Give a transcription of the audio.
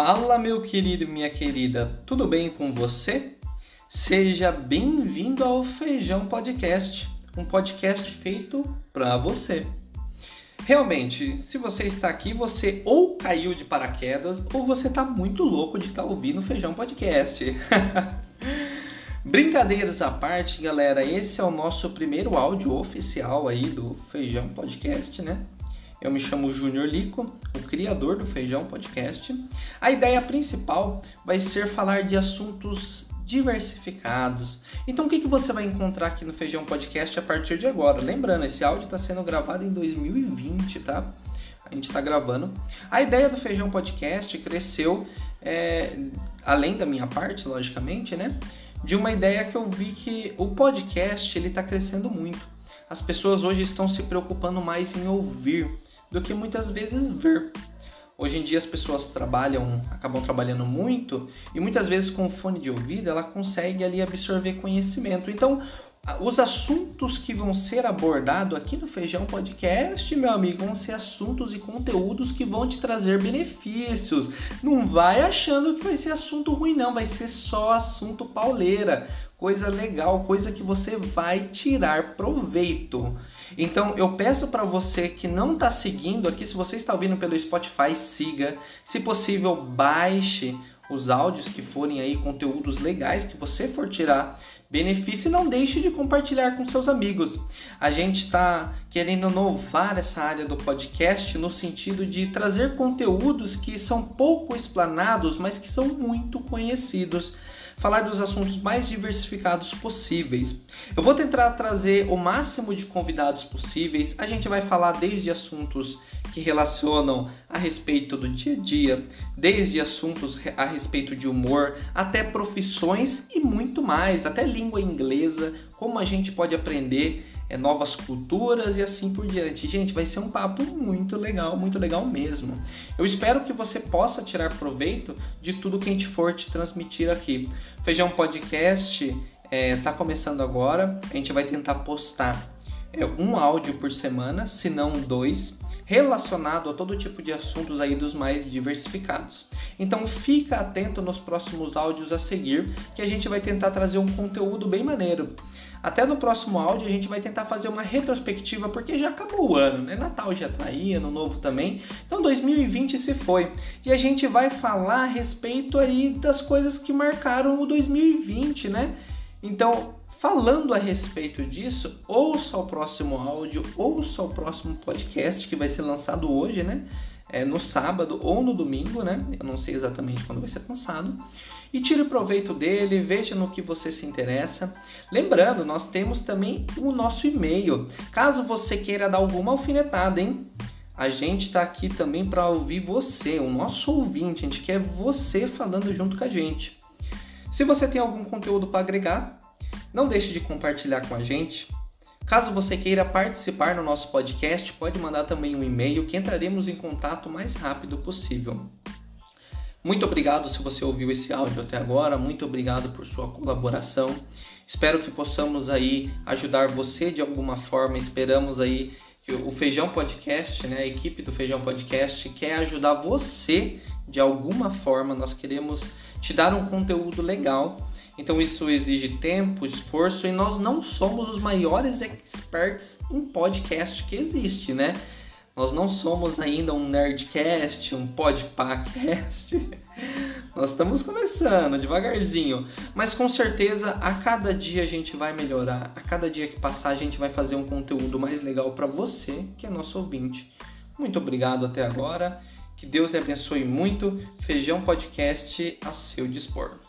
Fala, meu querido e minha querida, tudo bem com você? Seja bem-vindo ao Feijão Podcast, um podcast feito para você. Realmente, se você está aqui, você ou caiu de paraquedas ou você está muito louco de estar tá ouvindo o Feijão Podcast. Brincadeiras à parte, galera, esse é o nosso primeiro áudio oficial aí do Feijão Podcast, né? Eu me chamo Júnior Lico, o criador do Feijão Podcast. A ideia principal vai ser falar de assuntos diversificados. Então, o que, que você vai encontrar aqui no Feijão Podcast a partir de agora? Lembrando, esse áudio está sendo gravado em 2020, tá? A gente está gravando. A ideia do Feijão Podcast cresceu, é, além da minha parte, logicamente, né? De uma ideia que eu vi que o podcast ele está crescendo muito. As pessoas hoje estão se preocupando mais em ouvir do que muitas vezes ver. Hoje em dia as pessoas trabalham, acabam trabalhando muito e muitas vezes com fone de ouvido ela consegue ali absorver conhecimento. Então, os assuntos que vão ser abordados aqui no Feijão Podcast, meu amigo, vão ser assuntos e conteúdos que vão te trazer benefícios. Não vai achando que vai ser assunto ruim, não, vai ser só assunto pauleira, coisa legal, coisa que você vai tirar proveito. Então eu peço para você que não está seguindo aqui, se você está ouvindo pelo Spotify, siga. Se possível, baixe os áudios que forem aí conteúdos legais que você for tirar benefício e não deixe de compartilhar com seus amigos. A gente está querendo inovar essa área do podcast no sentido de trazer conteúdos que são pouco explanados, mas que são muito conhecidos falar dos assuntos mais diversificados possíveis. Eu vou tentar trazer o máximo de convidados possíveis. A gente vai falar desde assuntos que relacionam a respeito do dia a dia, desde assuntos a respeito de humor, até profissões e muito mais, até língua inglesa, como a gente pode aprender é, novas culturas e assim por diante. Gente, vai ser um papo muito legal, muito legal mesmo. Eu espero que você possa tirar proveito de tudo que a gente for te transmitir aqui. Feijão Podcast está é, tá começando agora, a gente vai tentar postar é, um áudio por semana, se não dois relacionado a todo tipo de assuntos aí dos mais diversificados. Então fica atento nos próximos áudios a seguir, que a gente vai tentar trazer um conteúdo bem maneiro. Até no próximo áudio a gente vai tentar fazer uma retrospectiva, porque já acabou o ano, né? Natal já tá aí, ano novo também. Então 2020 se foi. E a gente vai falar a respeito aí das coisas que marcaram o 2020, né? Então, falando a respeito disso, ouça o próximo áudio, ouça o próximo podcast que vai ser lançado hoje, né? É, no sábado ou no domingo, né? Eu não sei exatamente quando vai ser lançado. E tire proveito dele, veja no que você se interessa. Lembrando, nós temos também o nosso e-mail. Caso você queira dar alguma alfinetada, hein? A gente está aqui também para ouvir você, o nosso ouvinte. A gente quer você falando junto com a gente. Se você tem algum conteúdo para agregar, não deixe de compartilhar com a gente. Caso você queira participar no nosso podcast, pode mandar também um e-mail que entraremos em contato o mais rápido possível. Muito obrigado se você ouviu esse áudio até agora, muito obrigado por sua colaboração. Espero que possamos aí ajudar você de alguma forma. Esperamos aí que o Feijão Podcast, né, a equipe do Feijão Podcast quer ajudar você de alguma forma. Nós queremos te dar um conteúdo legal então isso exige tempo, esforço e nós não somos os maiores experts em podcast que existe, né? Nós não somos ainda um nerdcast, um podpacast. nós estamos começando devagarzinho, mas com certeza a cada dia a gente vai melhorar. A cada dia que passar a gente vai fazer um conteúdo mais legal para você, que é nosso ouvinte. Muito obrigado até agora. Que Deus lhe abençoe muito. Feijão Podcast a seu dispor.